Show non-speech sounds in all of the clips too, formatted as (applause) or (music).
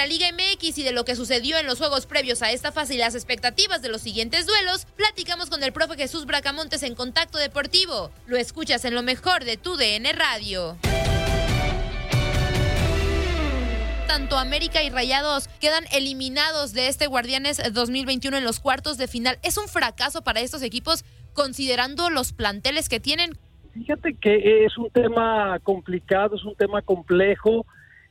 La Liga MX y de lo que sucedió en los juegos previos a esta fase y las expectativas de los siguientes duelos, platicamos con el profe Jesús Bracamontes en Contacto Deportivo. Lo escuchas en lo mejor de tu DN Radio. Tanto América y Rayados quedan eliminados de este Guardianes 2021 en los cuartos de final. ¿Es un fracaso para estos equipos considerando los planteles que tienen? Fíjate que es un tema complicado, es un tema complejo.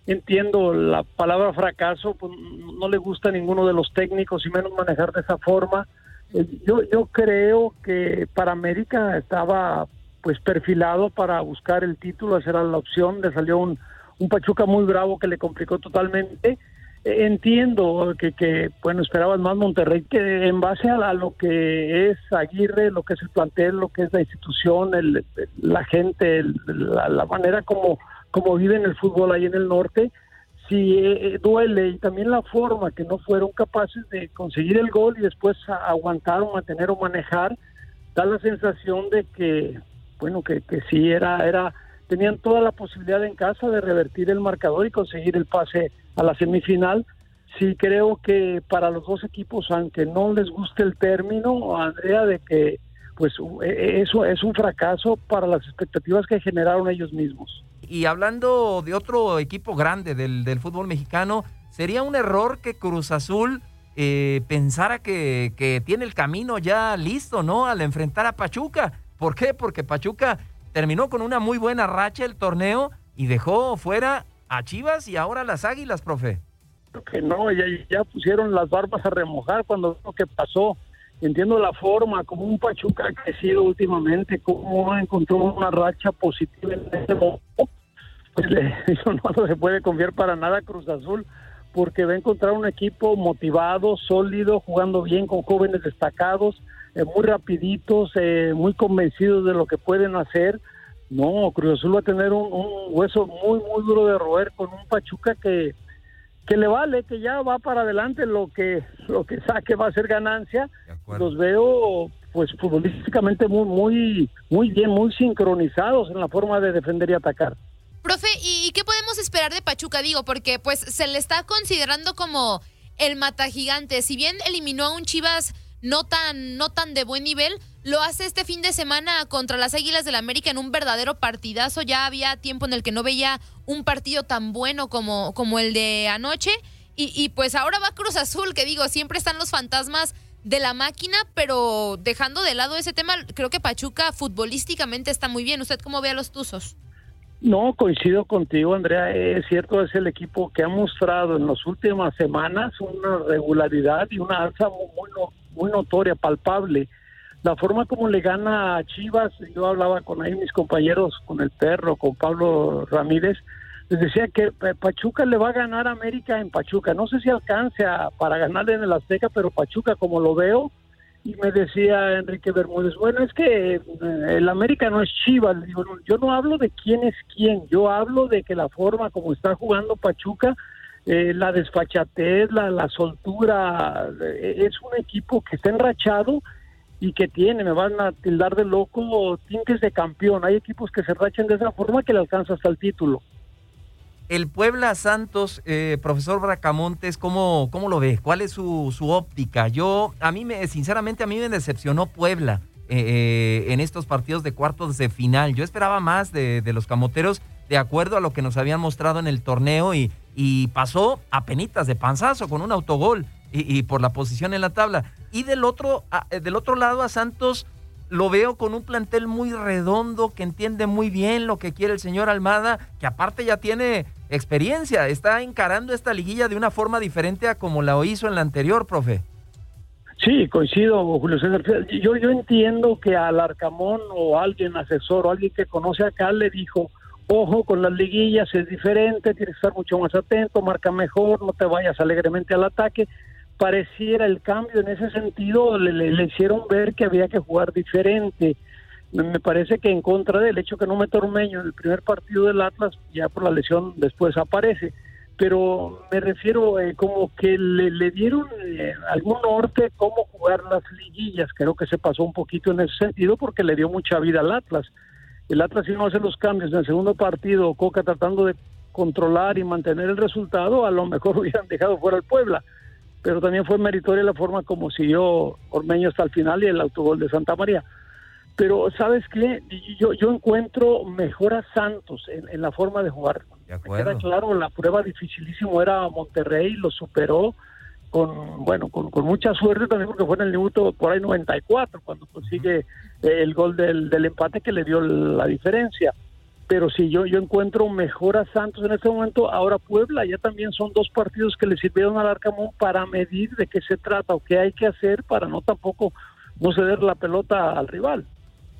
Entiendo la palabra fracaso, pues no le gusta a ninguno de los técnicos y menos manejar de esa forma. Eh, Yo, yo creo que para América estaba pues perfilado para buscar el título, esa era la opción, le salió un, un Pachuca muy bravo que le complicó totalmente. Eh, Entiendo que, que, bueno, esperaban más Monterrey, que en base a, lo que es Aguirre, lo que es el plantel, lo que es la institución, el, la gente, el- la manera como, como viven el fútbol ahí en el norte, sí eh, duele y también la forma que no fueron capaces de conseguir el gol y después aguantar o mantener o manejar, da la sensación de que, bueno, que, que sí era, era, tenían toda la posibilidad en casa de revertir el marcador y conseguir el pase a la semifinal. Sí creo que para los dos equipos, aunque no les guste el término, Andrea, de que pues eh, eso es un fracaso para las expectativas que generaron ellos mismos. Y hablando de otro equipo grande del, del fútbol mexicano, sería un error que Cruz Azul eh, pensara que, que tiene el camino ya listo, ¿no? Al enfrentar a Pachuca. ¿Por qué? Porque Pachuca terminó con una muy buena racha el torneo y dejó fuera a Chivas y ahora las Águilas, profe. Creo que no, ya, ya pusieron las barbas a remojar cuando lo que pasó. Entiendo la forma, como un Pachuca ha crecido últimamente, cómo encontró una racha positiva en este momento. (laughs) Eso no se puede confiar para nada a Cruz Azul, porque va a encontrar un equipo motivado, sólido, jugando bien con jóvenes destacados, eh, muy rapiditos, eh, muy convencidos de lo que pueden hacer. No, Cruz Azul va a tener un, un hueso muy, muy duro de roer con un Pachuca que, que le vale, que ya va para adelante, lo que, lo que saque va a ser ganancia. Los veo pues futbolísticamente muy, muy, muy bien, muy sincronizados en la forma de defender y atacar. Profe, ¿y qué podemos esperar de Pachuca? Digo, porque pues se le está considerando como el mata gigante. Si bien eliminó a un Chivas no tan, no tan de buen nivel, lo hace este fin de semana contra las Águilas del América en un verdadero partidazo. Ya había tiempo en el que no veía un partido tan bueno como, como el de anoche. Y, y pues ahora va Cruz Azul, que digo, siempre están los fantasmas de la máquina, pero dejando de lado ese tema, creo que Pachuca futbolísticamente está muy bien. ¿Usted cómo ve a los Tuzos? No, coincido contigo, Andrea. Es cierto, es el equipo que ha mostrado en las últimas semanas una regularidad y una alza muy, muy notoria, palpable. La forma como le gana a Chivas, yo hablaba con ahí mis compañeros, con el perro, con Pablo Ramírez, les decía que Pachuca le va a ganar a América en Pachuca. No sé si alcance para ganarle en el Azteca, pero Pachuca, como lo veo, y me decía Enrique Bermúdez, bueno, es que eh, el América no es Chivas. Yo no hablo de quién es quién, yo hablo de que la forma como está jugando Pachuca, eh, la desfachatez, la, la soltura, eh, es un equipo que está enrachado y que tiene, me van a tildar de loco, tintes de campeón. Hay equipos que se rachen de esa forma que le alcanza hasta el título. El Puebla Santos, eh, profesor Bracamontes, ¿cómo, ¿cómo lo ve? ¿Cuál es su, su, óptica? Yo, a mí, me, sinceramente, a mí me decepcionó Puebla eh, eh, en estos partidos de cuartos de final. Yo esperaba más de, de, los camoteros de acuerdo a lo que nos habían mostrado en el torneo y, y pasó a penitas de panzazo con un autogol y, y, por la posición en la tabla. Y del otro, a, del otro lado a Santos lo veo con un plantel muy redondo, que entiende muy bien lo que quiere el señor Almada, que aparte ya tiene experiencia, está encarando esta liguilla de una forma diferente a como la hizo en la anterior, profe. Sí, coincido, Julio César. Yo, yo entiendo que al Arcamón o alguien asesor o alguien que conoce acá le dijo, ojo con las liguillas, es diferente, tienes que estar mucho más atento, marca mejor, no te vayas alegremente al ataque. Pareciera el cambio en ese sentido, le, le, le hicieron ver que había que jugar diferente me parece que en contra del hecho que no me Ormeño en el primer partido del Atlas, ya por la lesión después aparece. Pero me refiero eh, como que le, le dieron eh, algún norte cómo jugar las liguillas. Creo que se pasó un poquito en ese sentido porque le dio mucha vida al Atlas. El Atlas si no hace los cambios en el segundo partido, Coca tratando de controlar y mantener el resultado, a lo mejor (laughs) hubieran dejado fuera al Puebla. Pero también fue meritoria la forma como siguió Ormeño hasta el final y el autogol de Santa María. Pero, ¿sabes qué? Yo, yo encuentro mejor a Santos en, en la forma de jugar. De Me queda claro, la prueba dificilísimo era Monterrey, lo superó con, bueno, con, con, mucha suerte también porque fue en el minuto por ahí 94 cuando consigue el gol del, del empate que le dio la diferencia. Pero si yo, yo encuentro mejor a Santos en este momento, ahora Puebla, ya también son dos partidos que le sirvieron al Arcamón para medir de qué se trata o qué hay que hacer para no tampoco no ceder la pelota al rival.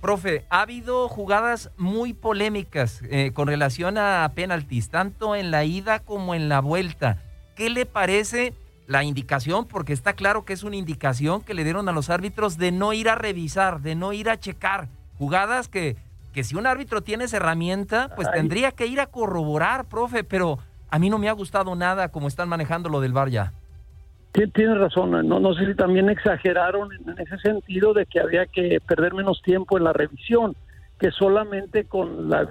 Profe, ha habido jugadas muy polémicas eh, con relación a penaltis, tanto en la ida como en la vuelta. ¿Qué le parece la indicación? Porque está claro que es una indicación que le dieron a los árbitros de no ir a revisar, de no ir a checar. Jugadas que, que si un árbitro tiene esa herramienta, pues Ay. tendría que ir a corroborar, profe, pero a mí no me ha gustado nada como están manejando lo del VAR ya. Tienes razón, no, no sé si también exageraron en ese sentido de que había que perder menos tiempo en la revisión, que solamente con la,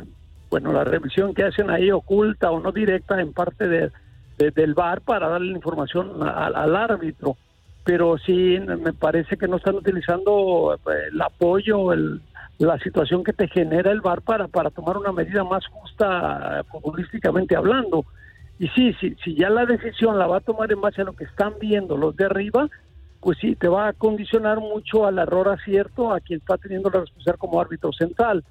bueno, la revisión que hacen ahí oculta o no directa en parte de, de del VAR para darle la información a, al árbitro. Pero sí, me parece que no están utilizando eh, el apoyo, el, la situación que te genera el VAR para, para tomar una medida más justa futbolísticamente hablando. Y sí, sí, si ya la decisión la va a tomar en base a lo que están viendo los de arriba, pues sí, te va a condicionar mucho al error acierto a quien está teniendo la responsabilidad como árbitro central.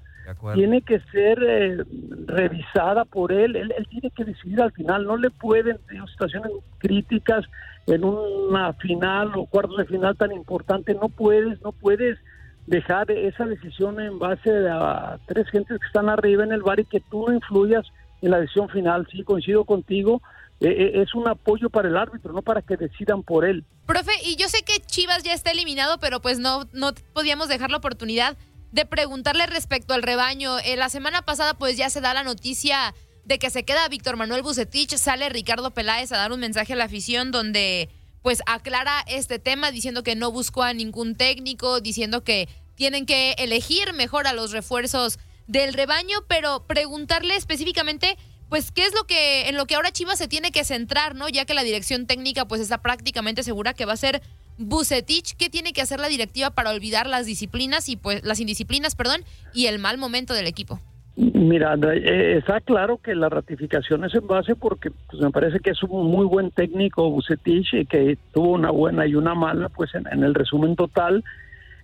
Tiene que ser eh, revisada por él. él, él, tiene que decidir al final, no le pueden, en situaciones críticas, en una final o cuartos de final tan importante, no puedes, no puedes dejar esa decisión en base a tres gentes que están arriba en el bar y que tú no influyas en la decisión final. Sí, coincido contigo. Eh, es un apoyo para el árbitro, no para que decidan por él. Profe, y yo sé que Chivas ya está eliminado, pero pues no, no podíamos dejar la oportunidad de preguntarle respecto al rebaño. Eh, la semana pasada pues ya se da la noticia de que se queda Víctor Manuel Bucetich, sale Ricardo Peláez a dar un mensaje a la afición donde pues aclara este tema diciendo que no buscó a ningún técnico, diciendo que tienen que elegir mejor a los refuerzos del rebaño, pero preguntarle específicamente, pues, qué es lo que, en lo que ahora Chivas se tiene que centrar, ¿no? Ya que la dirección técnica, pues, está prácticamente segura que va a ser Bucetich, ¿qué tiene que hacer la directiva para olvidar las disciplinas y, pues, las indisciplinas, perdón, y el mal momento del equipo? Mira, eh, está claro que la ratificación es en base porque pues, me parece que es un muy buen técnico Bucetich y que tuvo una buena y una mala, pues en, en el resumen total,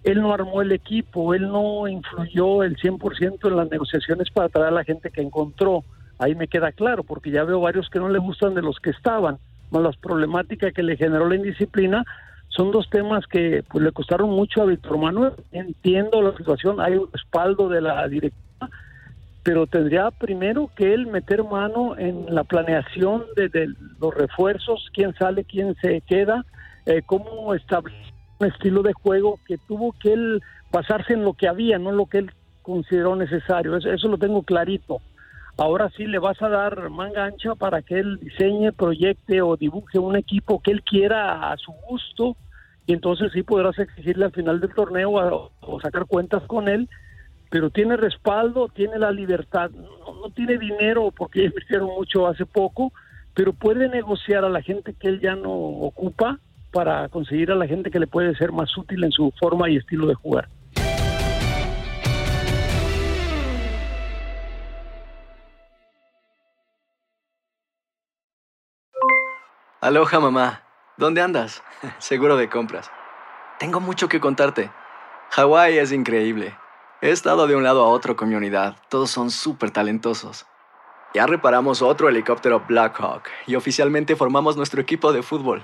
él no armó el equipo, él no influyó el 100% en las negociaciones para traer a la gente que encontró. Ahí me queda claro, porque ya veo varios que no le gustan de los que estaban, más las problemáticas que le generó la indisciplina, son dos temas que pues, le costaron mucho a Víctor Manuel. Entiendo la situación, hay un respaldo de la directiva, pero tendría primero que él meter mano en la planeación de, los refuerzos, quién sale, quién se queda, eh, cómo establecer estilo de juego que tuvo que él basarse en lo que había, no lo que él consideró necesario. Eso, eso lo tengo clarito. Ahora sí le vas a dar manga ancha para que él diseñe, proyecte o dibuje un equipo que él quiera a su gusto y entonces sí podrás exigirle al final del torneo o sacar cuentas con él pero tiene respaldo, tiene la libertad, no, tiene dinero porque (laughs) invirtieron mucho hace poco, pero puede negociar a la gente que él ya no ocupa para conseguir a la gente que le puede ser más útil en su forma y estilo de jugar. Aloha mamá, ¿dónde andas? (laughs) Seguro de compras. Tengo mucho que contarte. Hawái es increíble. He estado de un lado a otro con mi unidad. Todos son súper talentosos. Ya reparamos otro helicóptero Blackhawk y oficialmente formamos nuestro equipo de fútbol.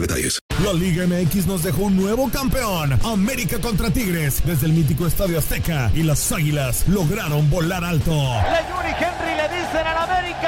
detalles. La Liga MX nos dejó un nuevo campeón. América contra Tigres desde el mítico Estadio Azteca y las Águilas lograron volar alto. Le Henry le dicen al América